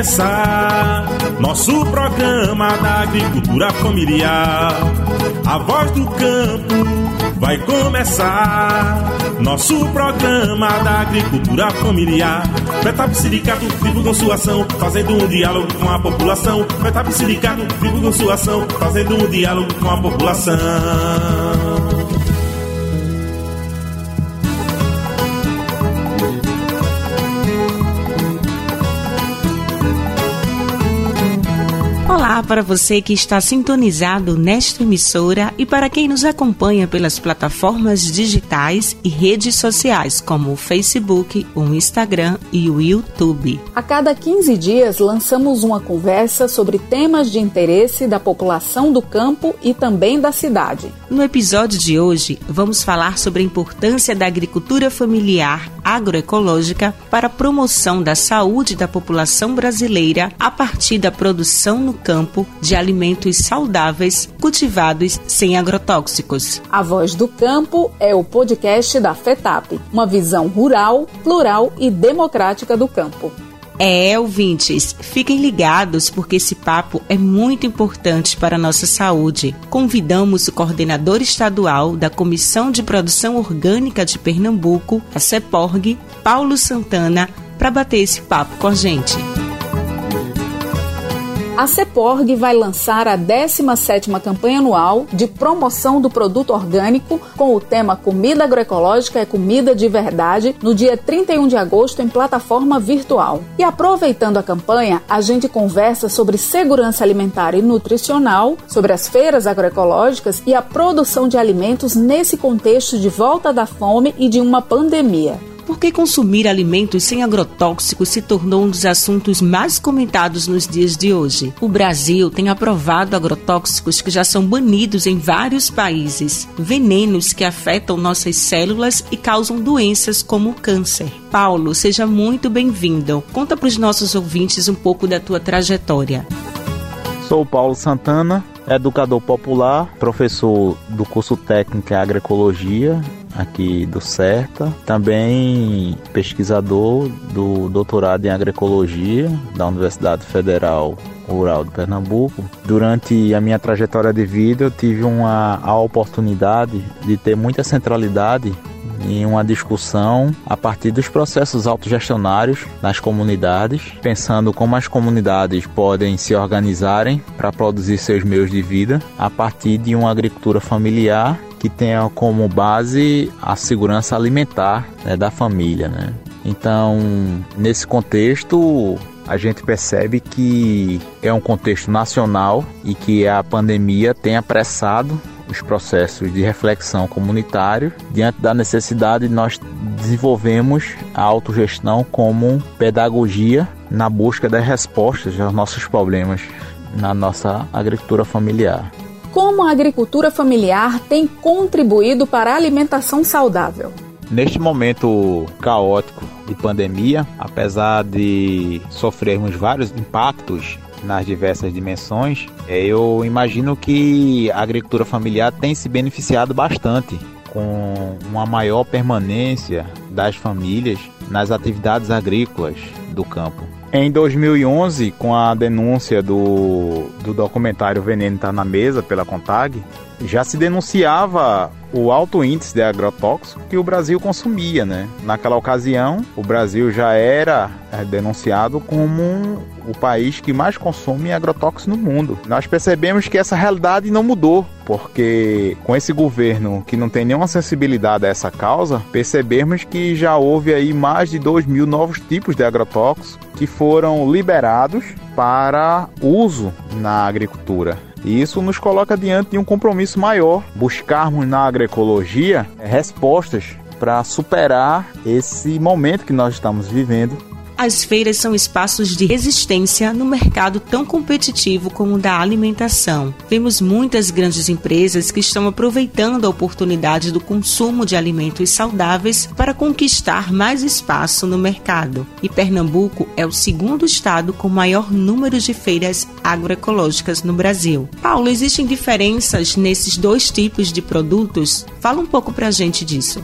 começar. Nosso programa da agricultura familiar. A voz do campo vai começar. Nosso programa da agricultura familiar. Betap Silicato divulgam sua ação, fazendo um diálogo com a população. Betap Silicato divulgam sua ação, fazendo um diálogo com a população. Olá para você que está sintonizado nesta emissora e para quem nos acompanha pelas plataformas digitais e redes sociais como o Facebook, o Instagram e o YouTube. A cada 15 dias lançamos uma conversa sobre temas de interesse da população do campo e também da cidade. No episódio de hoje, vamos falar sobre a importância da agricultura familiar agroecológica para a promoção da saúde da população brasileira a partir da produção no campo de alimentos saudáveis cultivados sem agrotóxicos. A Voz do Campo é o podcast da FETAP, uma visão rural, plural e democrática do campo. É, ouvintes, fiquem ligados porque esse papo é muito importante para a nossa saúde. Convidamos o coordenador estadual da Comissão de Produção Orgânica de Pernambuco, a CEPORG, Paulo Santana, para bater esse papo com a gente a CEPORG vai lançar a 17ª campanha anual de promoção do produto orgânico com o tema Comida Agroecológica é Comida de Verdade no dia 31 de agosto em plataforma virtual. E aproveitando a campanha, a gente conversa sobre segurança alimentar e nutricional, sobre as feiras agroecológicas e a produção de alimentos nesse contexto de volta da fome e de uma pandemia por que consumir alimentos sem agrotóxicos se tornou um dos assuntos mais comentados nos dias de hoje. O Brasil tem aprovado agrotóxicos que já são banidos em vários países, venenos que afetam nossas células e causam doenças como o câncer. Paulo, seja muito bem-vindo. Conta para os nossos ouvintes um pouco da tua trajetória. Sou Paulo Santana, educador popular, professor do curso técnico em agroecologia aqui do CERTA, também pesquisador do doutorado em agroecologia da Universidade Federal Rural de Pernambuco. Durante a minha trajetória de vida, eu tive uma a oportunidade de ter muita centralidade em uma discussão a partir dos processos autogestionários nas comunidades, pensando como as comunidades podem se organizarem para produzir seus meios de vida a partir de uma agricultura familiar que tenha como base a segurança alimentar né, da família. Né? Então, nesse contexto, a gente percebe que é um contexto nacional e que a pandemia tem apressado os processos de reflexão comunitário diante da necessidade nós desenvolvemos a autogestão como pedagogia na busca das respostas aos nossos problemas na nossa agricultura familiar. Como a agricultura familiar tem contribuído para a alimentação saudável? Neste momento caótico de pandemia, apesar de sofrermos vários impactos nas diversas dimensões, é, eu imagino que a agricultura familiar tem se beneficiado bastante com uma maior permanência das famílias nas atividades agrícolas do campo. Em 2011, com a denúncia do, do documentário Veneno Está na Mesa pela CONTAG, já se denunciava o alto índice de agrotóxico que o Brasil consumia, né? Naquela ocasião, o Brasil já era é, denunciado como o país que mais consome agrotóxicos no mundo. Nós percebemos que essa realidade não mudou, porque com esse governo que não tem nenhuma sensibilidade a essa causa, percebemos que já houve aí mais de 2 mil novos tipos de agrotóxicos que foram liberados para uso na agricultura. E isso nos coloca diante de um compromisso maior, buscarmos na agroecologia respostas para superar esse momento que nós estamos vivendo as feiras são espaços de resistência no mercado tão competitivo como o da alimentação. Vemos muitas grandes empresas que estão aproveitando a oportunidade do consumo de alimentos saudáveis para conquistar mais espaço no mercado. E Pernambuco é o segundo estado com maior número de feiras agroecológicas no Brasil. Paulo, existem diferenças nesses dois tipos de produtos? Fala um pouco para a gente disso.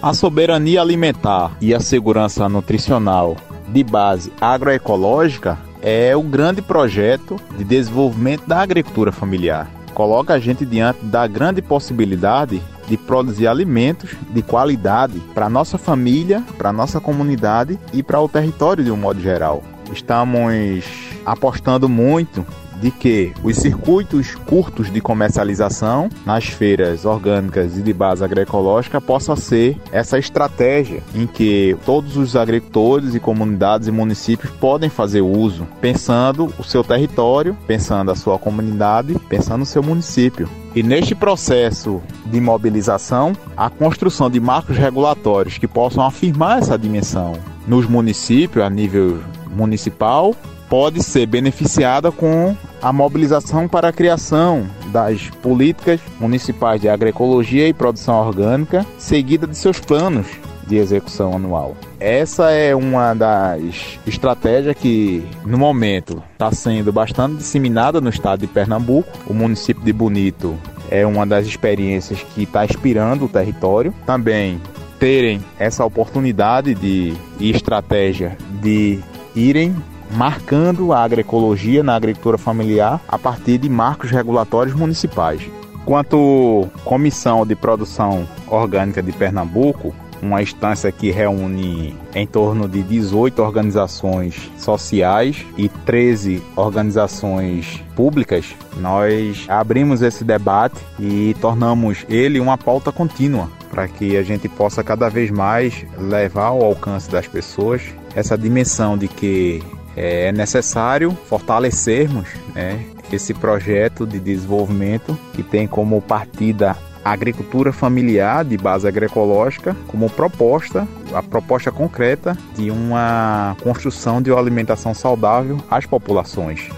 A soberania alimentar e a segurança nutricional de base agroecológica é o grande projeto de desenvolvimento da agricultura familiar. Coloca a gente diante da grande possibilidade de produzir alimentos de qualidade para nossa família, para nossa comunidade e para o território de um modo geral. Estamos apostando muito de que os circuitos curtos de comercialização nas feiras orgânicas e de base agroecológica possa ser essa estratégia em que todos os agricultores e comunidades e municípios podem fazer uso, pensando o seu território, pensando a sua comunidade, pensando o seu município. E neste processo de mobilização, a construção de marcos regulatórios que possam afirmar essa dimensão nos municípios a nível municipal pode ser beneficiada com a mobilização para a criação das políticas municipais de agroecologia e produção orgânica, seguida de seus planos de execução anual. Essa é uma das estratégias que, no momento, está sendo bastante disseminada no estado de Pernambuco. O município de Bonito é uma das experiências que está inspirando o território. Também terem essa oportunidade de e estratégia de irem marcando a agroecologia na agricultura familiar a partir de marcos regulatórios municipais. Quanto Comissão de Produção Orgânica de Pernambuco, uma instância que reúne em torno de 18 organizações sociais e 13 organizações públicas, nós abrimos esse debate e tornamos ele uma pauta contínua para que a gente possa cada vez mais levar ao alcance das pessoas essa dimensão de que é necessário fortalecermos né, esse projeto de desenvolvimento que tem como partida a agricultura familiar de base agroecológica como proposta, a proposta concreta de uma construção de uma alimentação saudável às populações.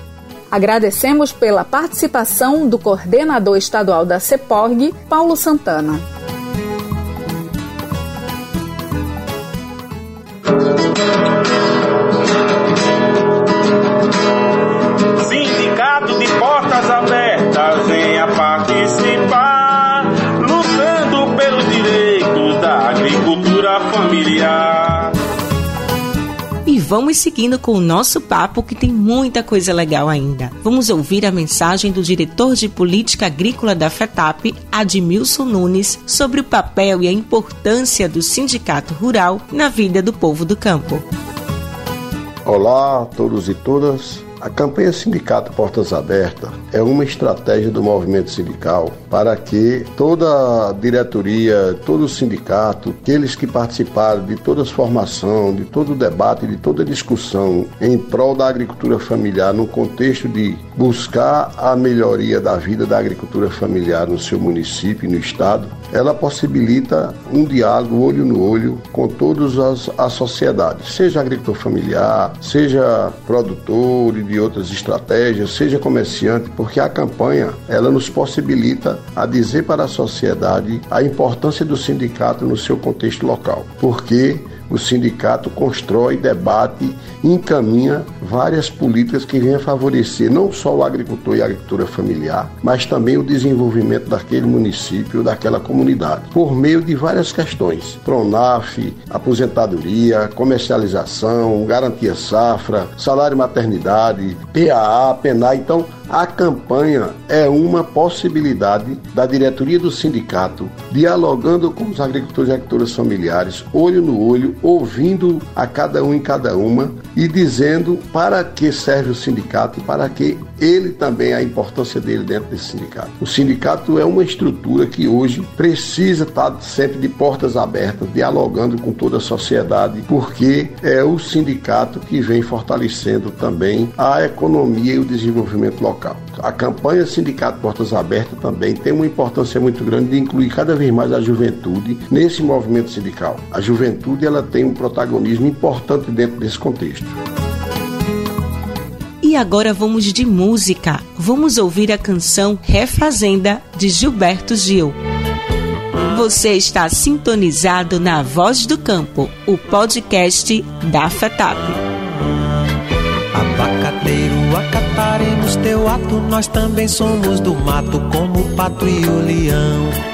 Agradecemos pela participação do coordenador estadual da CEPORG, Paulo Santana. Vamos seguindo com o nosso papo que tem muita coisa legal ainda. Vamos ouvir a mensagem do diretor de política agrícola da FETAP, Admilson Nunes, sobre o papel e a importância do sindicato rural na vida do povo do campo. Olá a todos e todas. A campanha Sindicato Portas Abertas é uma estratégia do movimento sindical para que toda a diretoria, todo o sindicato, aqueles que participaram de toda a formação, de todo o debate, de toda a discussão em prol da agricultura familiar, no contexto de buscar a melhoria da vida da agricultura familiar no seu município e no estado, ela possibilita um diálogo olho no olho com todas as, as sociedades, seja agricultor familiar, seja produtor e de outras estratégias, seja comerciante, porque a campanha ela nos possibilita a dizer para a sociedade a importância do sindicato no seu contexto local, porque o sindicato constrói, debate e encaminha várias políticas que venham favorecer não só o agricultor e a agricultura familiar, mas também o desenvolvimento daquele município, daquela comunidade, por meio de várias questões: Pronaf, aposentadoria, comercialização, garantia safra, salário maternidade, PAA, PENA. Então, a campanha é uma possibilidade da diretoria do sindicato, dialogando com os agricultores e agricultoras familiares, olho no olho, ouvindo a cada um e cada uma e dizendo para que serve o sindicato e para que ele também, a importância dele dentro desse sindicato. O sindicato é uma estrutura que hoje precisa estar sempre de portas abertas, dialogando com toda a sociedade, porque é o sindicato que vem fortalecendo também a economia e o desenvolvimento local. A campanha Sindicato Portas Abertas também tem uma importância muito grande de incluir cada vez mais a juventude nesse movimento sindical. A juventude ela tem um protagonismo importante dentro desse contexto. E agora vamos de música. Vamos ouvir a canção Refazenda de Gilberto Gil. Você está sintonizado na Voz do Campo, o podcast da FETAP acataremos teu ato, nós também somos do mato, como o pato e o leão.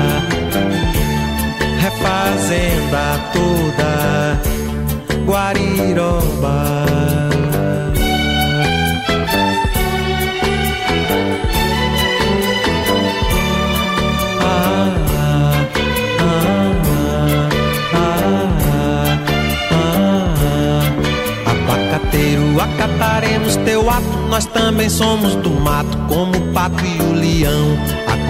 refazenda toda Guariroba. acataremos teu ato, nós também somos do mato, como o pato e o leão.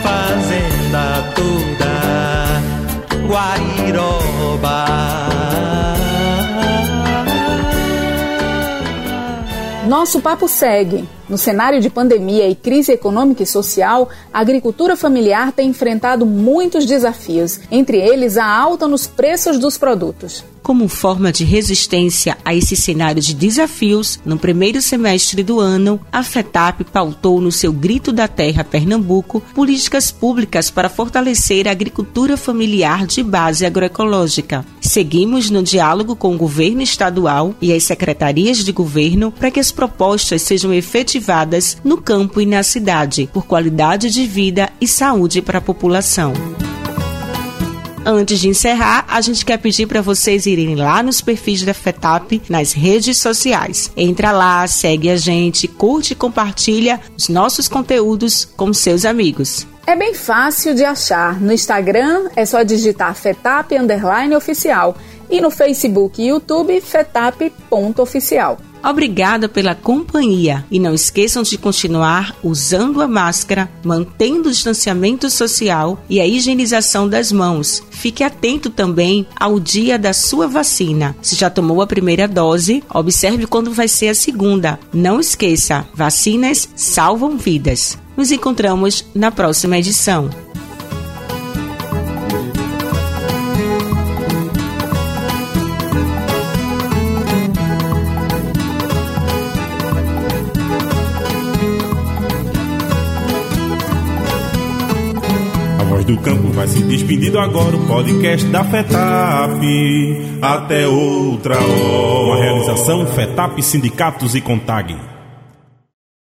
refazenda toda, Guairoba. Nosso papo segue. No cenário de pandemia e crise econômica e social, a agricultura familiar tem enfrentado muitos desafios, entre eles a alta nos preços dos produtos. Como forma de resistência a esse cenário de desafios, no primeiro semestre do ano, a FETAP pautou no seu Grito da Terra Pernambuco políticas públicas para fortalecer a agricultura familiar de base agroecológica. Seguimos no diálogo com o governo estadual e as secretarias de governo para que as propostas sejam efetivadas no campo e na cidade, por qualidade de vida e saúde para a população. Antes de encerrar, a gente quer pedir para vocês irem lá nos perfis da FETAP nas redes sociais. Entra lá, segue a gente, curte e compartilha os nossos conteúdos com seus amigos. É bem fácil de achar. No Instagram é só digitar FETAP underline oficial e no Facebook e YouTube FETAP.oficial. Obrigada pela companhia e não esqueçam de continuar usando a máscara, mantendo o distanciamento social e a higienização das mãos. Fique atento também ao dia da sua vacina. Se já tomou a primeira dose, observe quando vai ser a segunda. Não esqueça, vacinas salvam vidas. Nos encontramos na próxima edição. Vai se despedindo agora o podcast da FETAP. Até outra hora. Uma realização FETAP Sindicatos e Contag.